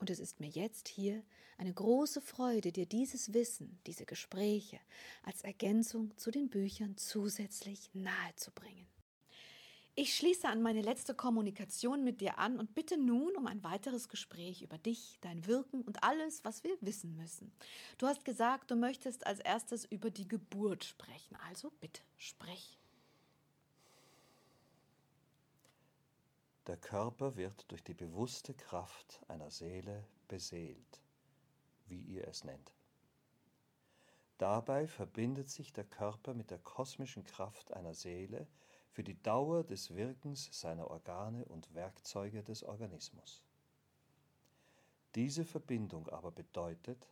Und es ist mir jetzt hier eine große Freude, dir dieses Wissen, diese Gespräche als Ergänzung zu den Büchern zusätzlich nahezubringen. Ich schließe an meine letzte Kommunikation mit dir an und bitte nun um ein weiteres Gespräch über dich, dein Wirken und alles, was wir wissen müssen. Du hast gesagt, du möchtest als erstes über die Geburt sprechen. Also bitte, sprich. Der Körper wird durch die bewusste Kraft einer Seele beseelt, wie ihr es nennt. Dabei verbindet sich der Körper mit der kosmischen Kraft einer Seele für die Dauer des Wirkens seiner Organe und Werkzeuge des Organismus. Diese Verbindung aber bedeutet,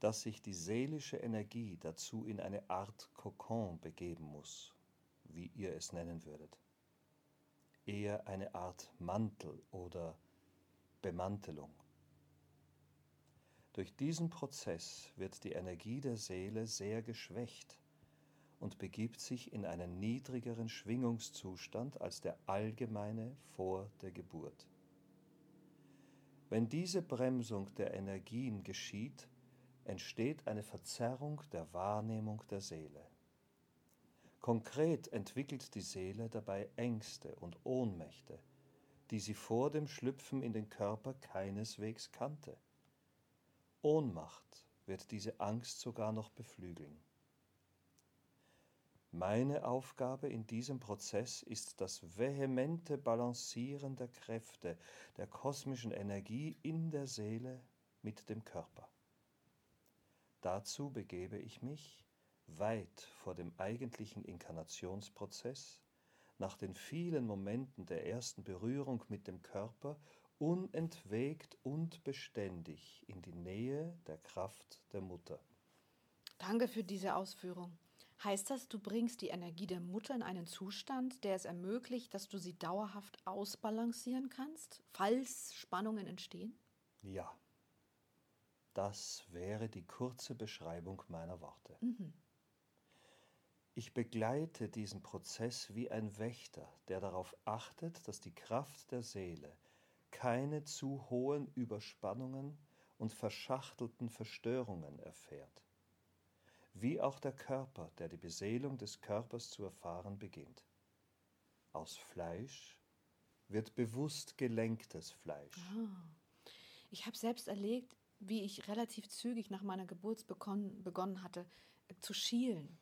dass sich die seelische Energie dazu in eine Art Kokon begeben muss, wie ihr es nennen würdet eher eine Art Mantel oder Bemantelung. Durch diesen Prozess wird die Energie der Seele sehr geschwächt und begibt sich in einen niedrigeren Schwingungszustand als der allgemeine vor der Geburt. Wenn diese Bremsung der Energien geschieht, entsteht eine Verzerrung der Wahrnehmung der Seele. Konkret entwickelt die Seele dabei Ängste und Ohnmächte, die sie vor dem Schlüpfen in den Körper keineswegs kannte. Ohnmacht wird diese Angst sogar noch beflügeln. Meine Aufgabe in diesem Prozess ist das vehemente Balancieren der Kräfte, der kosmischen Energie in der Seele mit dem Körper. Dazu begebe ich mich weit vor dem eigentlichen Inkarnationsprozess, nach den vielen Momenten der ersten Berührung mit dem Körper, unentwegt und beständig in die Nähe der Kraft der Mutter. Danke für diese Ausführung. Heißt das, du bringst die Energie der Mutter in einen Zustand, der es ermöglicht, dass du sie dauerhaft ausbalancieren kannst, falls Spannungen entstehen? Ja. Das wäre die kurze Beschreibung meiner Worte. Mhm. Ich begleite diesen Prozess wie ein Wächter, der darauf achtet, dass die Kraft der Seele keine zu hohen Überspannungen und verschachtelten Verstörungen erfährt. Wie auch der Körper, der die Beseelung des Körpers zu erfahren beginnt. Aus Fleisch wird bewusst gelenktes Fleisch. Ah. Ich habe selbst erlebt, wie ich relativ zügig nach meiner Geburt begonnen hatte äh, zu schielen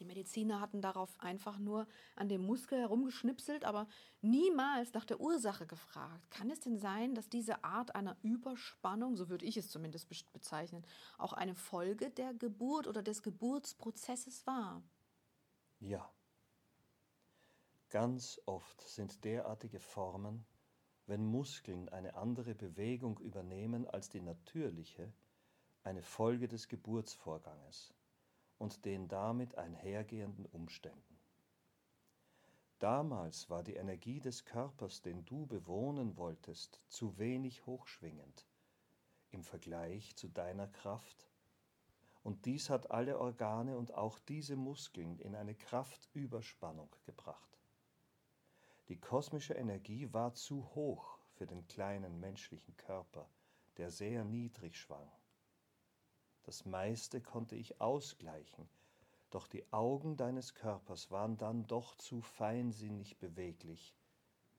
die Mediziner hatten darauf einfach nur an dem Muskel herumgeschnipselt, aber niemals nach der Ursache gefragt. Kann es denn sein, dass diese Art einer Überspannung, so würde ich es zumindest bezeichnen, auch eine Folge der Geburt oder des Geburtsprozesses war? Ja. Ganz oft sind derartige Formen, wenn Muskeln eine andere Bewegung übernehmen als die natürliche, eine Folge des Geburtsvorganges und den damit einhergehenden Umständen. Damals war die Energie des Körpers, den du bewohnen wolltest, zu wenig hochschwingend im Vergleich zu deiner Kraft, und dies hat alle Organe und auch diese Muskeln in eine Kraftüberspannung gebracht. Die kosmische Energie war zu hoch für den kleinen menschlichen Körper, der sehr niedrig schwang. Das meiste konnte ich ausgleichen, doch die Augen deines Körpers waren dann doch zu feinsinnig beweglich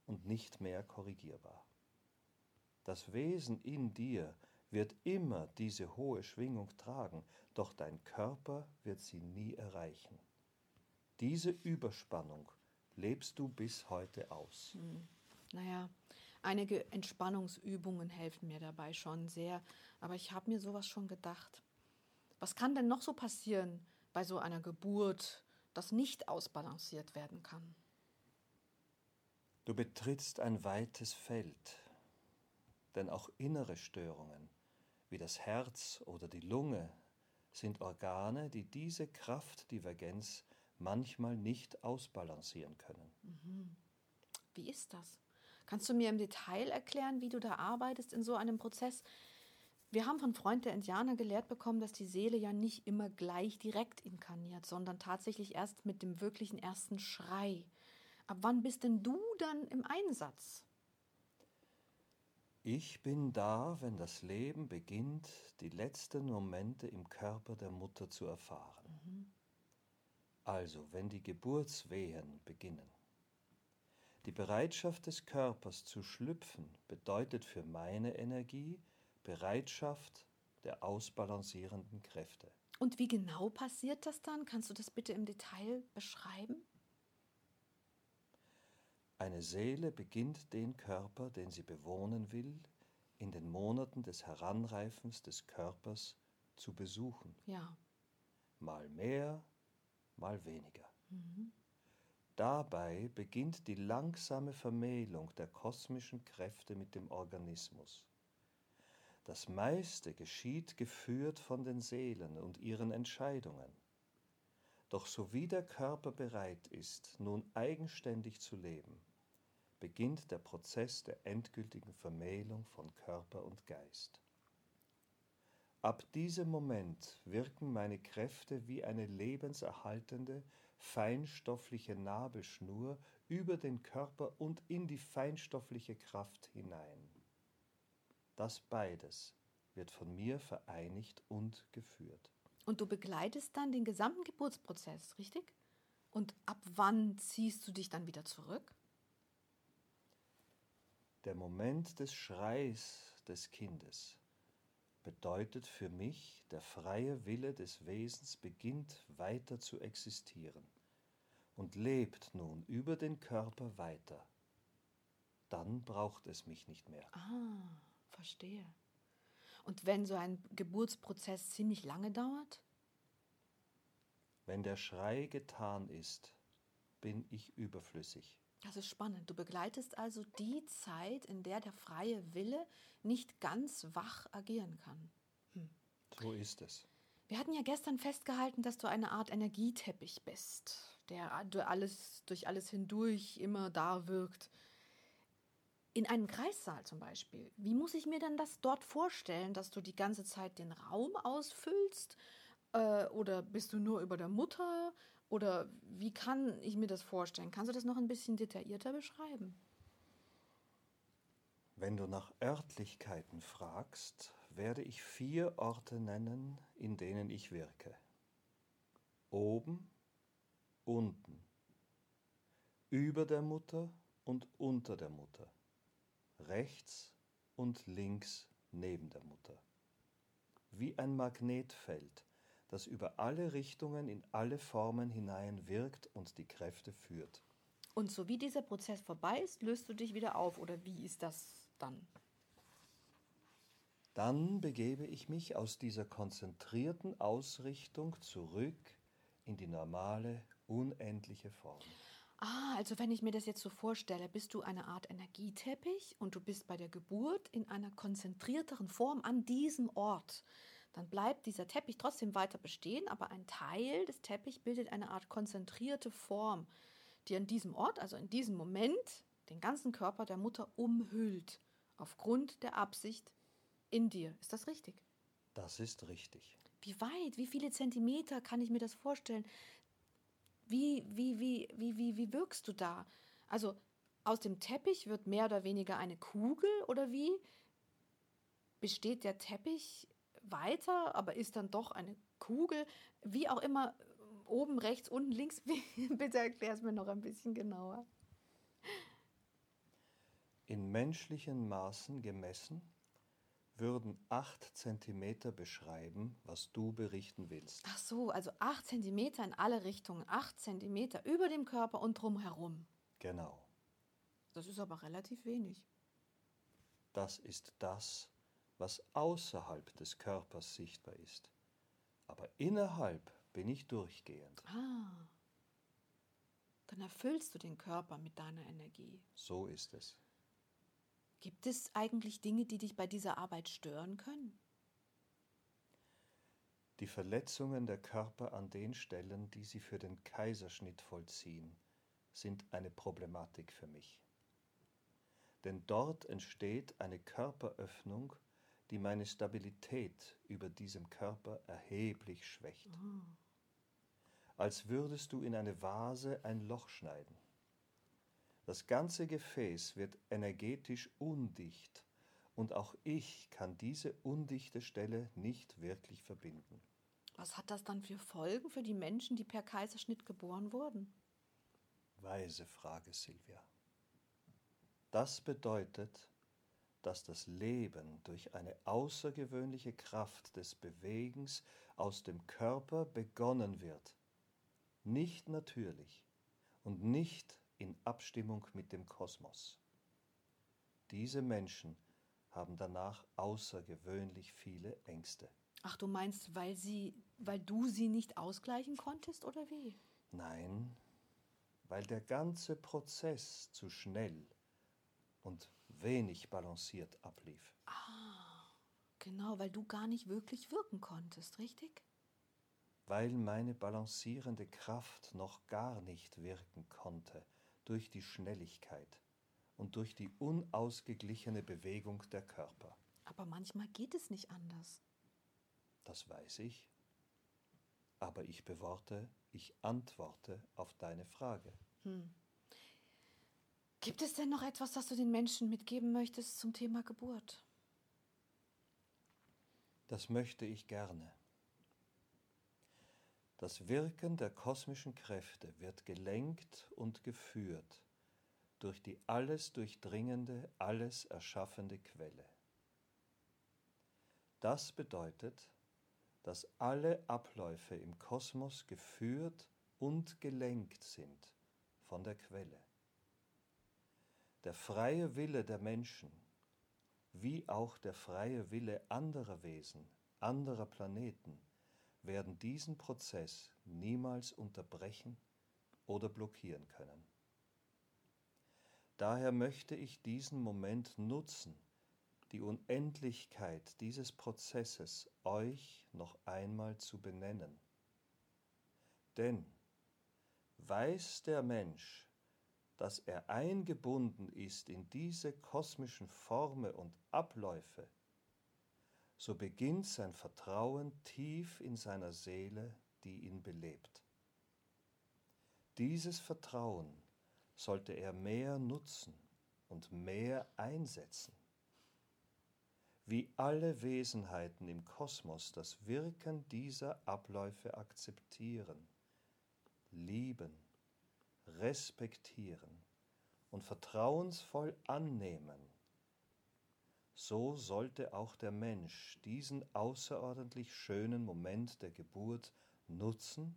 und nicht mehr korrigierbar. Das Wesen in dir wird immer diese hohe Schwingung tragen, doch dein Körper wird sie nie erreichen. Diese Überspannung lebst du bis heute aus. Hm. Naja, einige Entspannungsübungen helfen mir dabei schon sehr, aber ich habe mir sowas schon gedacht. Was kann denn noch so passieren bei so einer Geburt, das nicht ausbalanciert werden kann? Du betrittst ein weites Feld, denn auch innere Störungen wie das Herz oder die Lunge sind Organe, die diese Kraftdivergenz manchmal nicht ausbalancieren können. Mhm. Wie ist das? Kannst du mir im Detail erklären, wie du da arbeitest in so einem Prozess? Wir haben von Freund der Indianer gelehrt bekommen, dass die Seele ja nicht immer gleich direkt inkarniert, sondern tatsächlich erst mit dem wirklichen ersten Schrei. Ab wann bist denn du dann im Einsatz? Ich bin da, wenn das Leben beginnt, die letzten Momente im Körper der Mutter zu erfahren. Mhm. Also, wenn die Geburtswehen beginnen. Die Bereitschaft des Körpers zu schlüpfen bedeutet für meine Energie, Bereitschaft der ausbalancierenden Kräfte. Und wie genau passiert das dann? Kannst du das bitte im Detail beschreiben? Eine Seele beginnt den Körper, den sie bewohnen will, in den Monaten des Heranreifens des Körpers zu besuchen. Ja. Mal mehr, mal weniger. Mhm. Dabei beginnt die langsame Vermählung der kosmischen Kräfte mit dem Organismus. Das meiste geschieht geführt von den Seelen und ihren Entscheidungen. Doch sowie der Körper bereit ist, nun eigenständig zu leben, beginnt der Prozess der endgültigen Vermählung von Körper und Geist. Ab diesem Moment wirken meine Kräfte wie eine lebenserhaltende, feinstoffliche Nabelschnur über den Körper und in die feinstoffliche Kraft hinein. Das beides wird von mir vereinigt und geführt. Und du begleitest dann den gesamten Geburtsprozess, richtig? Und ab wann ziehst du dich dann wieder zurück? Der Moment des Schreis des Kindes bedeutet für mich, der freie Wille des Wesens beginnt weiter zu existieren und lebt nun über den Körper weiter. Dann braucht es mich nicht mehr. Ah. Verstehe. Und wenn so ein Geburtsprozess ziemlich lange dauert? Wenn der Schrei getan ist, bin ich überflüssig. Das ist spannend. Du begleitest also die Zeit, in der der freie Wille nicht ganz wach agieren kann. Hm. So ist es. Wir hatten ja gestern festgehalten, dass du eine Art Energieteppich bist, der alles, durch alles hindurch immer da wirkt in einem Kreissaal zum Beispiel, wie muss ich mir denn das dort vorstellen, dass du die ganze Zeit den Raum ausfüllst? Äh, oder bist du nur über der Mutter? Oder wie kann ich mir das vorstellen? Kannst du das noch ein bisschen detaillierter beschreiben? Wenn du nach Örtlichkeiten fragst, werde ich vier Orte nennen, in denen ich wirke. Oben, unten, über der Mutter und unter der Mutter rechts und links neben der Mutter. Wie ein Magnetfeld, das über alle Richtungen in alle Formen hinein wirkt und die Kräfte führt. Und so wie dieser Prozess vorbei ist, löst du dich wieder auf oder wie ist das dann? Dann begebe ich mich aus dieser konzentrierten Ausrichtung zurück in die normale, unendliche Form. Ah, also wenn ich mir das jetzt so vorstelle, bist du eine Art Energieteppich und du bist bei der Geburt in einer konzentrierteren Form an diesem Ort. Dann bleibt dieser Teppich trotzdem weiter bestehen, aber ein Teil des Teppichs bildet eine Art konzentrierte Form, die an diesem Ort, also in diesem Moment, den ganzen Körper der Mutter umhüllt, aufgrund der Absicht in dir. Ist das richtig? Das ist richtig. Wie weit, wie viele Zentimeter kann ich mir das vorstellen? Wie, wie, wie, wie, wie, wie wirkst du da? Also aus dem Teppich wird mehr oder weniger eine Kugel oder wie? Besteht der Teppich weiter, aber ist dann doch eine Kugel? Wie auch immer, oben, rechts, unten, links. Bitte erklär es mir noch ein bisschen genauer. In menschlichen Maßen gemessen würden acht Zentimeter beschreiben, was du berichten willst. Ach so, also acht Zentimeter in alle Richtungen, acht Zentimeter über dem Körper und drumherum. Genau. Das ist aber relativ wenig. Das ist das, was außerhalb des Körpers sichtbar ist. Aber innerhalb bin ich durchgehend. Ah. Dann erfüllst du den Körper mit deiner Energie. So ist es. Gibt es eigentlich Dinge, die dich bei dieser Arbeit stören können? Die Verletzungen der Körper an den Stellen, die sie für den Kaiserschnitt vollziehen, sind eine Problematik für mich. Denn dort entsteht eine Körperöffnung, die meine Stabilität über diesem Körper erheblich schwächt. Oh. Als würdest du in eine Vase ein Loch schneiden. Das ganze Gefäß wird energetisch undicht und auch ich kann diese undichte Stelle nicht wirklich verbinden. Was hat das dann für Folgen für die Menschen, die per Kaiserschnitt geboren wurden? Weise Frage, Silvia. Das bedeutet, dass das Leben durch eine außergewöhnliche Kraft des Bewegens aus dem Körper begonnen wird, nicht natürlich und nicht in Abstimmung mit dem Kosmos. Diese Menschen haben danach außergewöhnlich viele Ängste. Ach, du meinst, weil sie, weil du sie nicht ausgleichen konntest oder wie? Nein, weil der ganze Prozess zu schnell und wenig balanciert ablief. Ah, genau, weil du gar nicht wirklich wirken konntest, richtig? Weil meine balancierende Kraft noch gar nicht wirken konnte durch die Schnelligkeit und durch die unausgeglichene Bewegung der Körper. Aber manchmal geht es nicht anders. Das weiß ich. Aber ich beworte, ich antworte auf deine Frage. Hm. Gibt es denn noch etwas, das du den Menschen mitgeben möchtest zum Thema Geburt? Das möchte ich gerne. Das Wirken der kosmischen Kräfte wird gelenkt und geführt durch die alles durchdringende, alles erschaffende Quelle. Das bedeutet, dass alle Abläufe im Kosmos geführt und gelenkt sind von der Quelle. Der freie Wille der Menschen, wie auch der freie Wille anderer Wesen, anderer Planeten, werden diesen Prozess niemals unterbrechen oder blockieren können. Daher möchte ich diesen Moment nutzen, die Unendlichkeit dieses Prozesses euch noch einmal zu benennen. Denn weiß der Mensch, dass er eingebunden ist in diese kosmischen Formen und Abläufe, so beginnt sein Vertrauen tief in seiner Seele, die ihn belebt. Dieses Vertrauen sollte er mehr nutzen und mehr einsetzen. Wie alle Wesenheiten im Kosmos das Wirken dieser Abläufe akzeptieren, lieben, respektieren und vertrauensvoll annehmen, so sollte auch der Mensch diesen außerordentlich schönen Moment der Geburt nutzen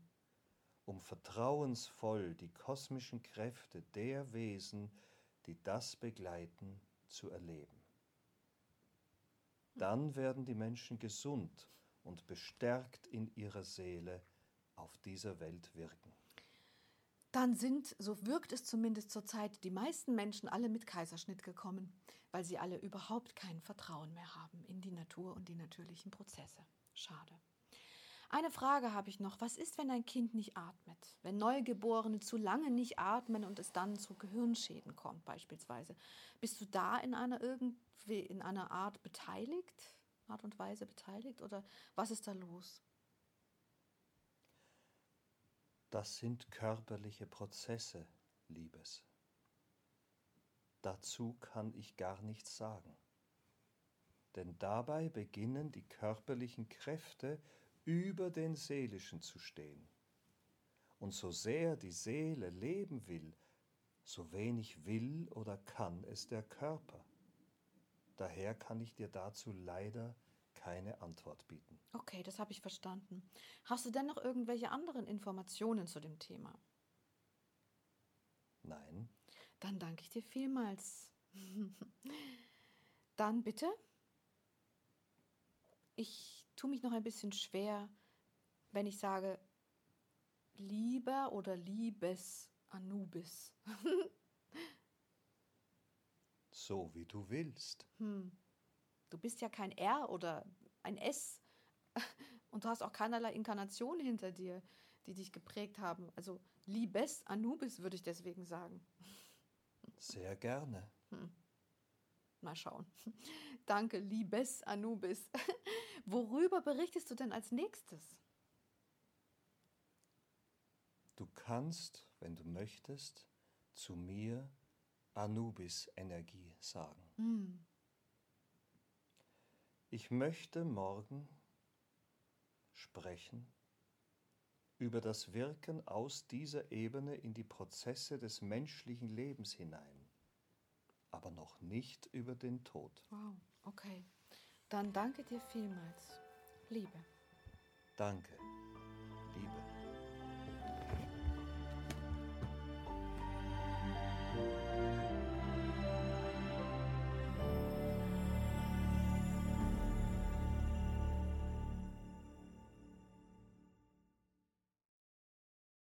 um vertrauensvoll die kosmischen Kräfte der Wesen, die das begleiten, zu erleben. Dann werden die Menschen gesund und bestärkt in ihrer Seele auf dieser Welt wirken. Dann sind, so wirkt es zumindest zurzeit, die meisten Menschen alle mit Kaiserschnitt gekommen, weil sie alle überhaupt kein Vertrauen mehr haben in die Natur und die natürlichen Prozesse. Schade. Eine Frage habe ich noch. Was ist, wenn ein Kind nicht atmet? Wenn Neugeborene zu lange nicht atmen und es dann zu Gehirnschäden kommt beispielsweise. Bist du da in einer irgendwie in einer Art beteiligt? Art und Weise beteiligt? Oder was ist da los? Das sind körperliche Prozesse, Liebes. Dazu kann ich gar nichts sagen. Denn dabei beginnen die körperlichen Kräfte über den Seelischen zu stehen. Und so sehr die Seele leben will, so wenig will oder kann es der Körper. Daher kann ich dir dazu leider keine Antwort bieten. Okay, das habe ich verstanden. Hast du denn noch irgendwelche anderen Informationen zu dem Thema? Nein. Dann danke ich dir vielmals. Dann bitte. Ich tue mich noch ein bisschen schwer, wenn ich sage lieber oder liebes Anubis. so wie du willst. Hm. Du bist ja kein R oder ein S Und du hast auch keinerlei Inkarnation hinter dir, die dich geprägt haben. Also Liebes Anubis würde ich deswegen sagen. Sehr gerne. Hm. Mal schauen. Danke, Liebes Anubis. Worüber berichtest du denn als nächstes? Du kannst, wenn du möchtest, zu mir Anubis-Energie sagen. Hm. Ich möchte morgen sprechen über das Wirken aus dieser Ebene in die Prozesse des menschlichen Lebens hinein, aber noch nicht über den Tod. Wow, okay. Dann danke dir vielmals. Liebe. Danke.